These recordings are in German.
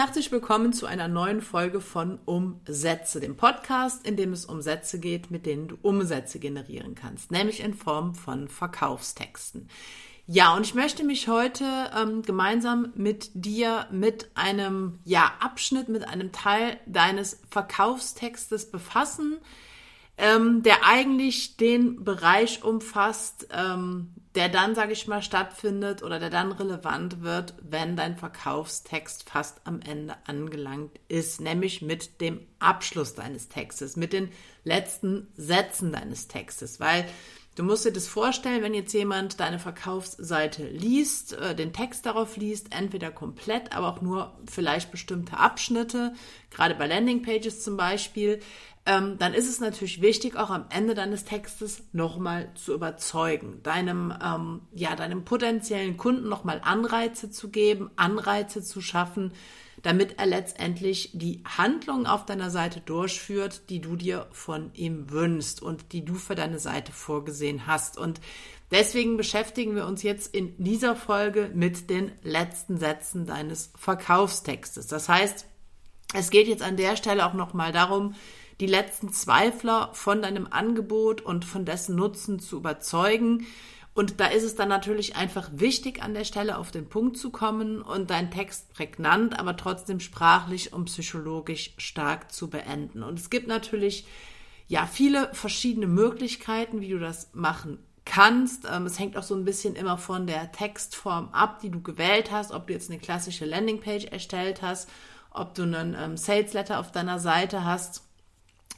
herzlich willkommen zu einer neuen Folge von Umsätze, dem Podcast, in dem es um Sätze geht, mit denen du Umsätze generieren kannst, nämlich in Form von Verkaufstexten. Ja, und ich möchte mich heute ähm, gemeinsam mit dir mit einem ja, Abschnitt, mit einem Teil deines Verkaufstextes befassen, ähm, der eigentlich den Bereich umfasst, ähm, der dann, sage ich mal, stattfindet oder der dann relevant wird, wenn dein Verkaufstext fast am Ende angelangt ist, nämlich mit dem Abschluss deines Textes, mit den letzten Sätzen deines Textes, weil Du musst dir das vorstellen, wenn jetzt jemand deine Verkaufsseite liest, äh, den Text darauf liest, entweder komplett, aber auch nur vielleicht bestimmte Abschnitte, gerade bei Landingpages zum Beispiel, ähm, dann ist es natürlich wichtig, auch am Ende deines Textes nochmal zu überzeugen, deinem, ähm, ja, deinem potenziellen Kunden nochmal Anreize zu geben, Anreize zu schaffen, damit er letztendlich die Handlungen auf deiner Seite durchführt, die du dir von ihm wünschst und die du für deine Seite vorgesehen hast. Und deswegen beschäftigen wir uns jetzt in dieser Folge mit den letzten Sätzen deines Verkaufstextes. Das heißt, es geht jetzt an der Stelle auch nochmal darum, die letzten Zweifler von deinem Angebot und von dessen Nutzen zu überzeugen. Und da ist es dann natürlich einfach wichtig, an der Stelle auf den Punkt zu kommen und deinen Text prägnant, aber trotzdem sprachlich und psychologisch stark zu beenden. Und es gibt natürlich ja viele verschiedene Möglichkeiten, wie du das machen kannst. Ähm, es hängt auch so ein bisschen immer von der Textform ab, die du gewählt hast, ob du jetzt eine klassische Landingpage erstellt hast, ob du einen ähm, Sales Letter auf deiner Seite hast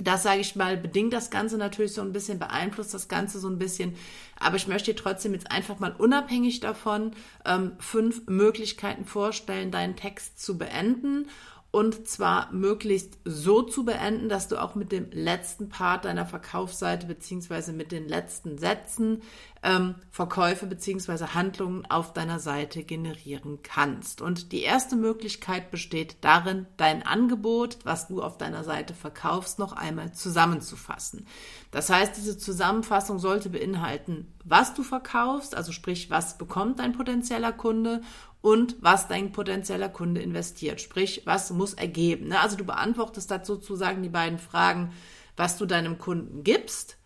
das sage ich mal, bedingt das Ganze natürlich so ein bisschen, beeinflusst das Ganze so ein bisschen. Aber ich möchte dir trotzdem jetzt einfach mal unabhängig davon ähm, fünf Möglichkeiten vorstellen, deinen Text zu beenden und zwar möglichst so zu beenden, dass du auch mit dem letzten Part deiner Verkaufsseite beziehungsweise mit den letzten Sätzen ähm, Verkäufe beziehungsweise Handlungen auf deiner Seite generieren kannst. Und die erste Möglichkeit besteht darin, dein Angebot, was du auf deiner Seite verkaufst, noch einmal zusammenzufassen. Das heißt, diese Zusammenfassung sollte beinhalten, was du verkaufst, also sprich, was bekommt dein potenzieller Kunde und was dein potenzieller Kunde investiert. Sprich, was muss ergeben. Ne? Also du beantwortest da sozusagen die beiden Fragen, was du deinem Kunden gibst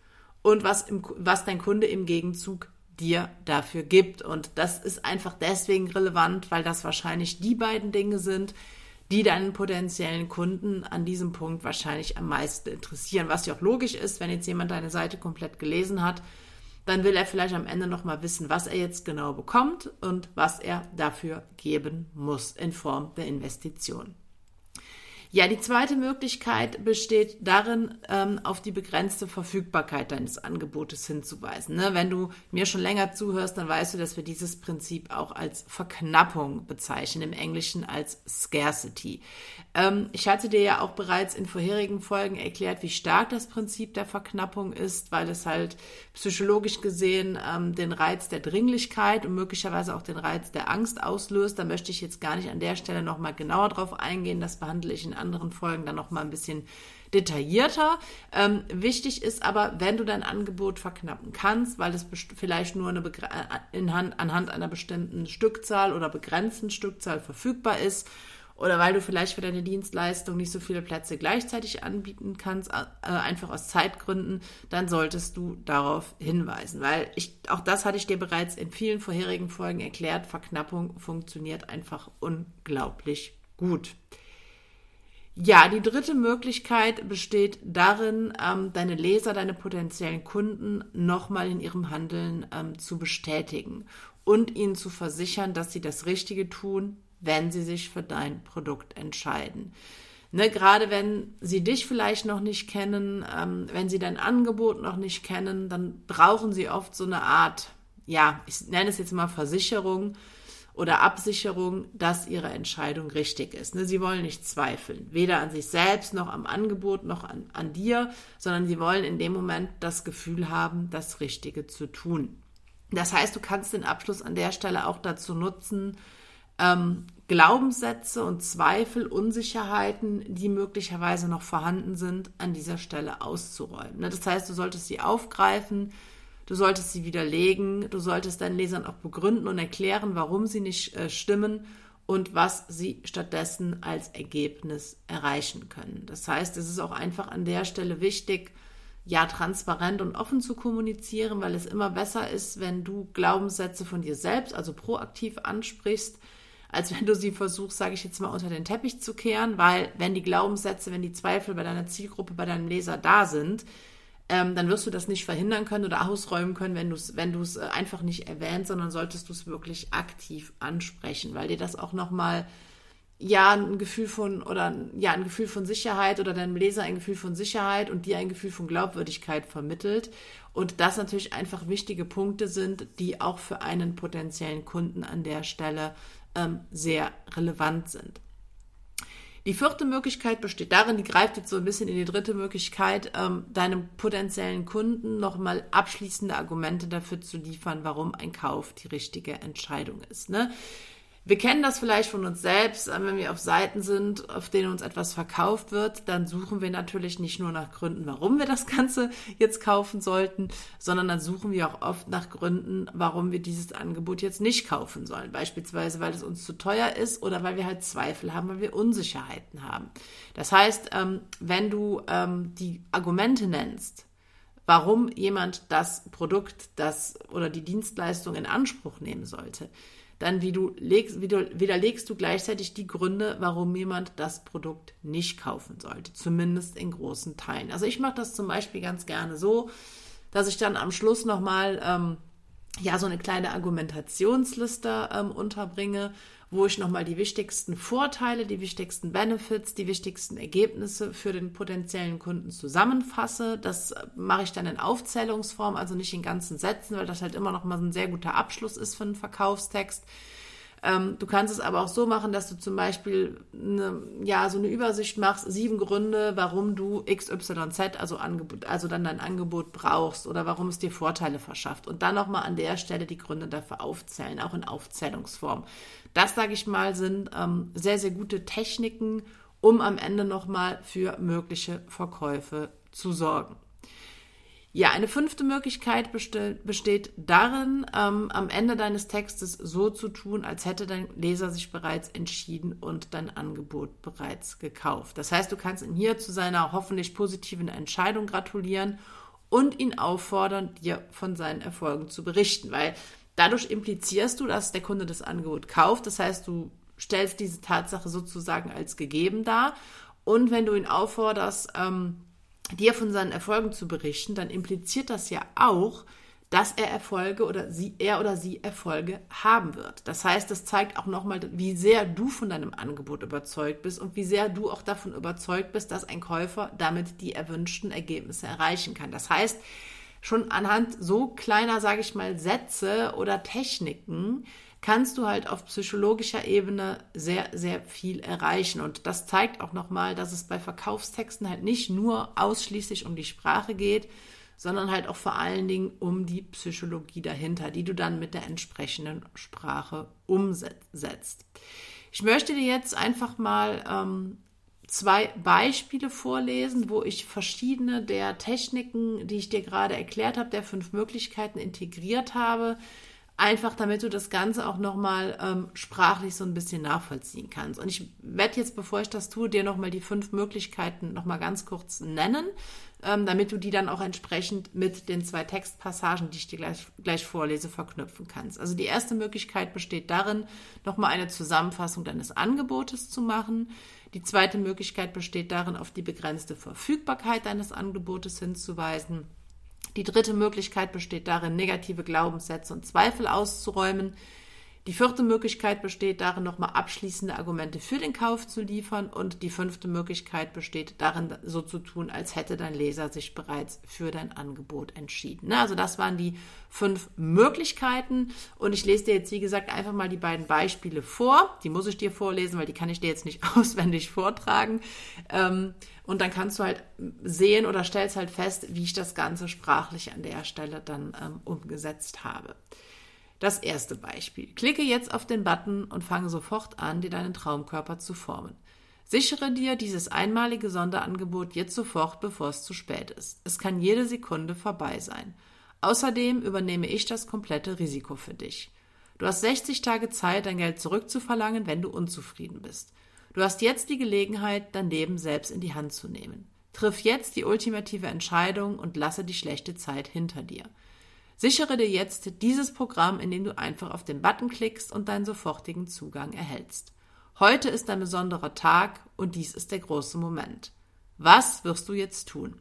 und was, im, was dein Kunde im Gegenzug dir dafür gibt. Und das ist einfach deswegen relevant, weil das wahrscheinlich die beiden Dinge sind, die deinen potenziellen Kunden an diesem Punkt wahrscheinlich am meisten interessieren. Was ja auch logisch ist, wenn jetzt jemand deine Seite komplett gelesen hat, dann will er vielleicht am Ende nochmal wissen, was er jetzt genau bekommt und was er dafür geben muss in Form der Investition. Ja, die zweite Möglichkeit besteht darin, ähm, auf die begrenzte Verfügbarkeit deines Angebotes hinzuweisen. Ne? Wenn du mir schon länger zuhörst, dann weißt du, dass wir dieses Prinzip auch als Verknappung bezeichnen, im Englischen als Scarcity. Ähm, ich hatte dir ja auch bereits in vorherigen Folgen erklärt, wie stark das Prinzip der Verknappung ist, weil es halt psychologisch gesehen ähm, den Reiz der Dringlichkeit und möglicherweise auch den Reiz der Angst auslöst. Da möchte ich jetzt gar nicht an der Stelle nochmal genauer drauf eingehen. Das behandle ich in anderen Folgen dann noch mal ein bisschen detaillierter. Ähm, wichtig ist aber, wenn du dein Angebot verknappen kannst, weil es vielleicht nur äh, Hand, anhand einer bestimmten Stückzahl oder begrenzten Stückzahl verfügbar ist oder weil du vielleicht für deine Dienstleistung nicht so viele Plätze gleichzeitig anbieten kannst, äh, einfach aus Zeitgründen, dann solltest du darauf hinweisen, weil ich, auch das hatte ich dir bereits in vielen vorherigen Folgen erklärt, Verknappung funktioniert einfach unglaublich gut. Ja, die dritte Möglichkeit besteht darin, ähm, deine Leser, deine potenziellen Kunden nochmal in ihrem Handeln ähm, zu bestätigen und ihnen zu versichern, dass sie das Richtige tun, wenn sie sich für dein Produkt entscheiden. Ne, gerade wenn sie dich vielleicht noch nicht kennen, ähm, wenn sie dein Angebot noch nicht kennen, dann brauchen sie oft so eine Art, ja, ich nenne es jetzt mal Versicherung, oder Absicherung, dass ihre Entscheidung richtig ist. Ne, sie wollen nicht zweifeln, weder an sich selbst noch am Angebot noch an, an dir, sondern sie wollen in dem Moment das Gefühl haben, das Richtige zu tun. Das heißt, du kannst den Abschluss an der Stelle auch dazu nutzen, ähm, Glaubenssätze und Zweifel, Unsicherheiten, die möglicherweise noch vorhanden sind, an dieser Stelle auszuräumen. Ne, das heißt, du solltest sie aufgreifen, Du solltest sie widerlegen, du solltest deinen Lesern auch begründen und erklären, warum sie nicht äh, stimmen und was sie stattdessen als Ergebnis erreichen können. Das heißt, es ist auch einfach an der Stelle wichtig, ja, transparent und offen zu kommunizieren, weil es immer besser ist, wenn du Glaubenssätze von dir selbst, also proaktiv ansprichst, als wenn du sie versuchst, sage ich jetzt mal, unter den Teppich zu kehren, weil wenn die Glaubenssätze, wenn die Zweifel bei deiner Zielgruppe, bei deinem Leser da sind, ähm, dann wirst du das nicht verhindern können oder ausräumen können, wenn du es wenn du es äh, einfach nicht erwähnst, sondern solltest du es wirklich aktiv ansprechen, weil dir das auch nochmal ja ein Gefühl von oder ja ein Gefühl von Sicherheit oder deinem Leser ein Gefühl von Sicherheit und dir ein Gefühl von Glaubwürdigkeit vermittelt und das natürlich einfach wichtige Punkte sind, die auch für einen potenziellen Kunden an der Stelle ähm, sehr relevant sind. Die vierte Möglichkeit besteht darin, die greift jetzt so ein bisschen in die dritte Möglichkeit, ähm, deinem potenziellen Kunden nochmal abschließende Argumente dafür zu liefern, warum ein Kauf die richtige Entscheidung ist. Ne? Wir kennen das vielleicht von uns selbst, äh, wenn wir auf Seiten sind, auf denen uns etwas verkauft wird, dann suchen wir natürlich nicht nur nach Gründen, warum wir das Ganze jetzt kaufen sollten, sondern dann suchen wir auch oft nach Gründen, warum wir dieses Angebot jetzt nicht kaufen sollen. Beispielsweise, weil es uns zu teuer ist oder weil wir halt Zweifel haben, weil wir Unsicherheiten haben. Das heißt, ähm, wenn du ähm, die Argumente nennst, warum jemand das Produkt das oder die Dienstleistung in Anspruch nehmen sollte, dann wie du legst, wie du, widerlegst du gleichzeitig die Gründe, warum jemand das Produkt nicht kaufen sollte, zumindest in großen Teilen. Also ich mache das zum Beispiel ganz gerne so, dass ich dann am Schluss nochmal ähm, ja so eine kleine Argumentationsliste ähm, unterbringe, wo ich nochmal die wichtigsten Vorteile, die wichtigsten Benefits, die wichtigsten Ergebnisse für den potenziellen Kunden zusammenfasse. Das mache ich dann in Aufzählungsform, also nicht in ganzen Sätzen, weil das halt immer nochmal ein sehr guter Abschluss ist für einen Verkaufstext. Ähm, du kannst es aber auch so machen, dass du zum Beispiel eine, ja, so eine Übersicht machst, sieben Gründe, warum du XYZ, also, Angebot, also dann dein Angebot brauchst oder warum es dir Vorteile verschafft. Und dann nochmal an der Stelle die Gründe dafür aufzählen, auch in Aufzählungsform. Das, sage ich mal, sind ähm, sehr, sehr gute Techniken, um am Ende nochmal für mögliche Verkäufe zu sorgen. Ja, eine fünfte Möglichkeit besteht darin, ähm, am Ende deines Textes so zu tun, als hätte dein Leser sich bereits entschieden und dein Angebot bereits gekauft. Das heißt, du kannst ihm hier zu seiner hoffentlich positiven Entscheidung gratulieren und ihn auffordern, dir von seinen Erfolgen zu berichten, weil dadurch implizierst du, dass der Kunde das Angebot kauft. Das heißt, du stellst diese Tatsache sozusagen als gegeben dar. Und wenn du ihn aufforderst, ähm, dir von seinen Erfolgen zu berichten, dann impliziert das ja auch, dass er Erfolge oder sie, er oder sie Erfolge haben wird. Das heißt, das zeigt auch nochmal, wie sehr du von deinem Angebot überzeugt bist und wie sehr du auch davon überzeugt bist, dass ein Käufer damit die erwünschten Ergebnisse erreichen kann. Das heißt, schon anhand so kleiner, sage ich mal, Sätze oder Techniken kannst du halt auf psychologischer Ebene sehr, sehr viel erreichen. Und das zeigt auch nochmal, dass es bei Verkaufstexten halt nicht nur ausschließlich um die Sprache geht, sondern halt auch vor allen Dingen um die Psychologie dahinter, die du dann mit der entsprechenden Sprache umsetzt. Ich möchte dir jetzt einfach mal ähm, zwei Beispiele vorlesen, wo ich verschiedene der Techniken, die ich dir gerade erklärt habe, der fünf Möglichkeiten integriert habe, einfach damit du das Ganze auch nochmal ähm, sprachlich so ein bisschen nachvollziehen kannst. Und ich werde jetzt, bevor ich das tue, dir nochmal die fünf Möglichkeiten nochmal ganz kurz nennen, ähm, damit du die dann auch entsprechend mit den zwei Textpassagen, die ich dir gleich, gleich vorlese, verknüpfen kannst. Also die erste Möglichkeit besteht darin, nochmal eine Zusammenfassung deines Angebotes zu machen. Die zweite Möglichkeit besteht darin, auf die begrenzte Verfügbarkeit deines Angebotes hinzuweisen. Die dritte Möglichkeit besteht darin, negative Glaubenssätze und Zweifel auszuräumen. Die vierte Möglichkeit besteht darin, nochmal abschließende Argumente für den Kauf zu liefern. Und die fünfte Möglichkeit besteht darin, so zu tun, als hätte dein Leser sich bereits für dein Angebot entschieden. Also das waren die fünf Möglichkeiten. Und ich lese dir jetzt, wie gesagt, einfach mal die beiden Beispiele vor. Die muss ich dir vorlesen, weil die kann ich dir jetzt nicht auswendig vortragen. Ähm, und dann kannst du halt sehen oder stellst halt fest, wie ich das Ganze sprachlich an der Stelle dann ähm, umgesetzt habe. Das erste Beispiel. Klicke jetzt auf den Button und fange sofort an, dir deinen Traumkörper zu formen. Sichere dir dieses einmalige Sonderangebot jetzt sofort, bevor es zu spät ist. Es kann jede Sekunde vorbei sein. Außerdem übernehme ich das komplette Risiko für dich. Du hast 60 Tage Zeit, dein Geld zurückzuverlangen, wenn du unzufrieden bist. Du hast jetzt die Gelegenheit, dein Leben selbst in die Hand zu nehmen. Triff jetzt die ultimative Entscheidung und lasse die schlechte Zeit hinter dir. Sichere dir jetzt dieses Programm, indem du einfach auf den Button klickst und deinen sofortigen Zugang erhältst. Heute ist ein besonderer Tag und dies ist der große Moment. Was wirst du jetzt tun?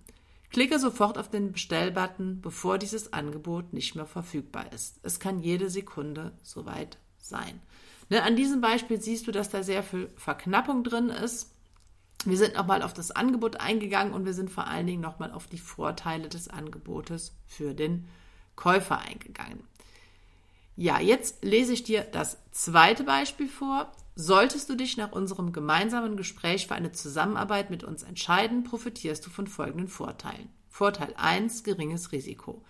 Klicke sofort auf den Bestellbutton, bevor dieses Angebot nicht mehr verfügbar ist. Es kann jede Sekunde soweit sein. Ne, an diesem Beispiel siehst du, dass da sehr viel Verknappung drin ist. Wir sind nochmal auf das Angebot eingegangen und wir sind vor allen Dingen nochmal auf die Vorteile des Angebotes für den Käufer eingegangen. Ja, jetzt lese ich dir das zweite Beispiel vor. Solltest du dich nach unserem gemeinsamen Gespräch für eine Zusammenarbeit mit uns entscheiden, profitierst du von folgenden Vorteilen. Vorteil 1, geringes Risiko.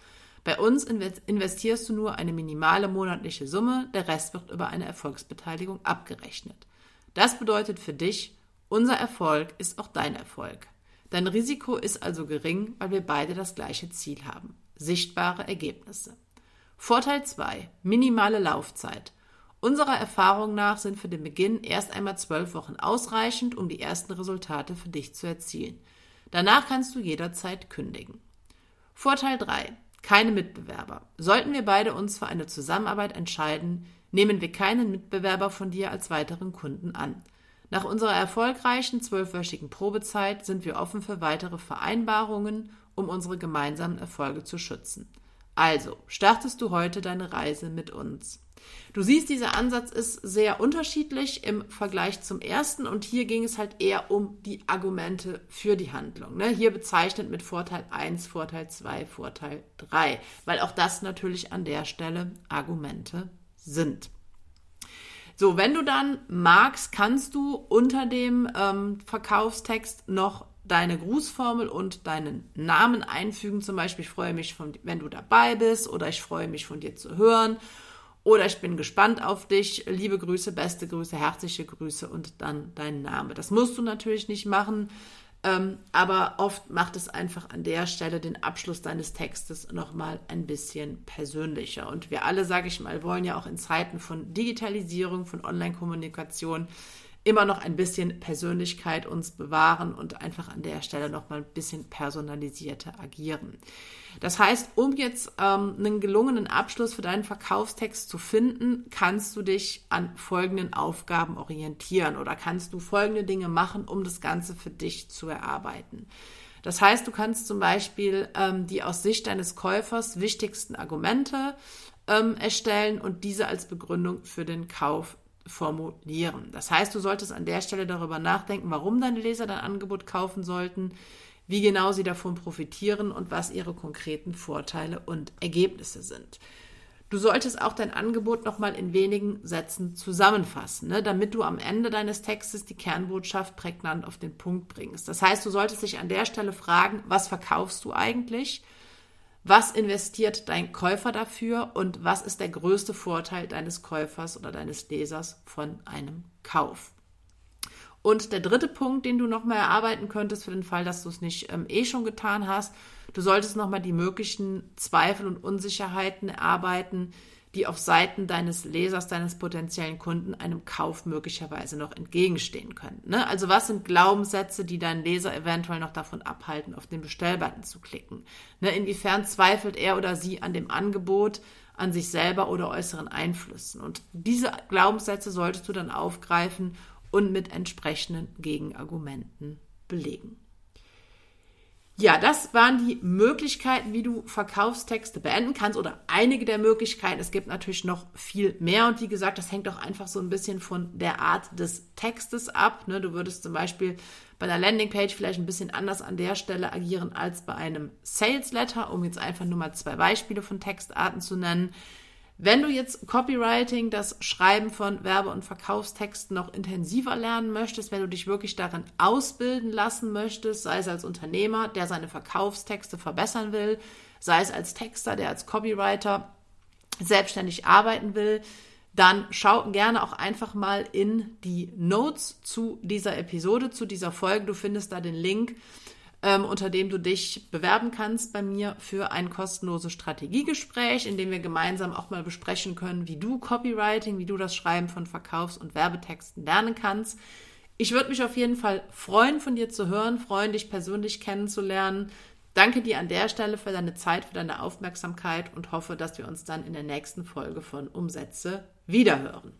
Bei uns investierst du nur eine minimale monatliche Summe, der Rest wird über eine Erfolgsbeteiligung abgerechnet. Das bedeutet für dich, unser Erfolg ist auch dein Erfolg. Dein Risiko ist also gering, weil wir beide das gleiche Ziel haben. Sichtbare Ergebnisse. Vorteil 2. Minimale Laufzeit. Unserer Erfahrung nach sind für den Beginn erst einmal zwölf Wochen ausreichend, um die ersten Resultate für dich zu erzielen. Danach kannst du jederzeit kündigen. Vorteil 3 keine Mitbewerber. Sollten wir beide uns für eine Zusammenarbeit entscheiden, nehmen wir keinen Mitbewerber von dir als weiteren Kunden an. Nach unserer erfolgreichen zwölfwöchigen Probezeit sind wir offen für weitere Vereinbarungen, um unsere gemeinsamen Erfolge zu schützen. Also, startest du heute deine Reise mit uns. Du siehst, dieser Ansatz ist sehr unterschiedlich im Vergleich zum ersten und hier ging es halt eher um die Argumente für die Handlung. Ne? Hier bezeichnet mit Vorteil 1, Vorteil 2, Vorteil 3, weil auch das natürlich an der Stelle Argumente sind. So, wenn du dann magst, kannst du unter dem ähm, Verkaufstext noch deine Grußformel und deinen Namen einfügen. Zum Beispiel, ich freue mich, von, wenn du dabei bist oder ich freue mich von dir zu hören oder ich bin gespannt auf dich. Liebe Grüße, beste Grüße, herzliche Grüße und dann dein Name. Das musst du natürlich nicht machen, ähm, aber oft macht es einfach an der Stelle den Abschluss deines Textes nochmal ein bisschen persönlicher. Und wir alle, sage ich mal, wollen ja auch in Zeiten von Digitalisierung, von Online-Kommunikation immer noch ein bisschen Persönlichkeit uns bewahren und einfach an der Stelle noch mal ein bisschen personalisierter agieren. Das heißt, um jetzt ähm, einen gelungenen Abschluss für deinen Verkaufstext zu finden, kannst du dich an folgenden Aufgaben orientieren oder kannst du folgende Dinge machen, um das Ganze für dich zu erarbeiten. Das heißt, du kannst zum Beispiel ähm, die aus Sicht deines Käufers wichtigsten Argumente ähm, erstellen und diese als Begründung für den Kauf formulieren. Das heißt, du solltest an der Stelle darüber nachdenken, warum deine Leser dein Angebot kaufen sollten, wie genau sie davon profitieren und was ihre konkreten Vorteile und Ergebnisse sind. Du solltest auch dein Angebot nochmal in wenigen Sätzen zusammenfassen, ne, damit du am Ende deines Textes die Kernbotschaft prägnant auf den Punkt bringst. Das heißt, du solltest dich an der Stelle fragen, was verkaufst du eigentlich? Was investiert dein Käufer dafür und was ist der größte Vorteil deines Käufers oder deines Lesers von einem Kauf? Und der dritte Punkt, den du nochmal erarbeiten könntest, für den Fall, dass du es nicht ähm, eh schon getan hast, du solltest nochmal die möglichen Zweifel und Unsicherheiten erarbeiten, die auf Seiten deines Lesers, deines potenziellen Kunden einem Kauf möglicherweise noch entgegenstehen können. Ne? Also was sind Glaubenssätze, die deinen Leser eventuell noch davon abhalten, auf den Bestellbutton zu klicken? Ne? Inwiefern zweifelt er oder sie an dem Angebot, an sich selber oder äußeren Einflüssen? Und diese Glaubenssätze solltest du dann aufgreifen und mit entsprechenden Gegenargumenten belegen. Ja, das waren die Möglichkeiten, wie du Verkaufstexte beenden kannst oder einige der Möglichkeiten. Es gibt natürlich noch viel mehr und wie gesagt, das hängt auch einfach so ein bisschen von der Art des Textes ab. Ne? Du würdest zum Beispiel bei einer Landingpage vielleicht ein bisschen anders an der Stelle agieren als bei einem Sales Letter, um jetzt einfach nur mal zwei Beispiele von Textarten zu nennen. Wenn du jetzt Copywriting, das Schreiben von Werbe- und Verkaufstexten noch intensiver lernen möchtest, wenn du dich wirklich darin ausbilden lassen möchtest, sei es als Unternehmer, der seine Verkaufstexte verbessern will, sei es als Texter, der als Copywriter selbstständig arbeiten will, dann schau gerne auch einfach mal in die Notes zu dieser Episode, zu dieser Folge. Du findest da den Link ähm, unter dem du dich bewerben kannst bei mir für ein kostenloses Strategiegespräch, in dem wir gemeinsam auch mal besprechen können, wie du Copywriting, wie du das Schreiben von Verkaufs- und Werbetexten lernen kannst. Ich würde mich auf jeden Fall freuen, von dir zu hören, freuen, dich persönlich kennenzulernen. Danke dir an der Stelle für deine Zeit, für deine Aufmerksamkeit und hoffe, dass wir uns dann in der nächsten Folge von Umsätze wiederhören.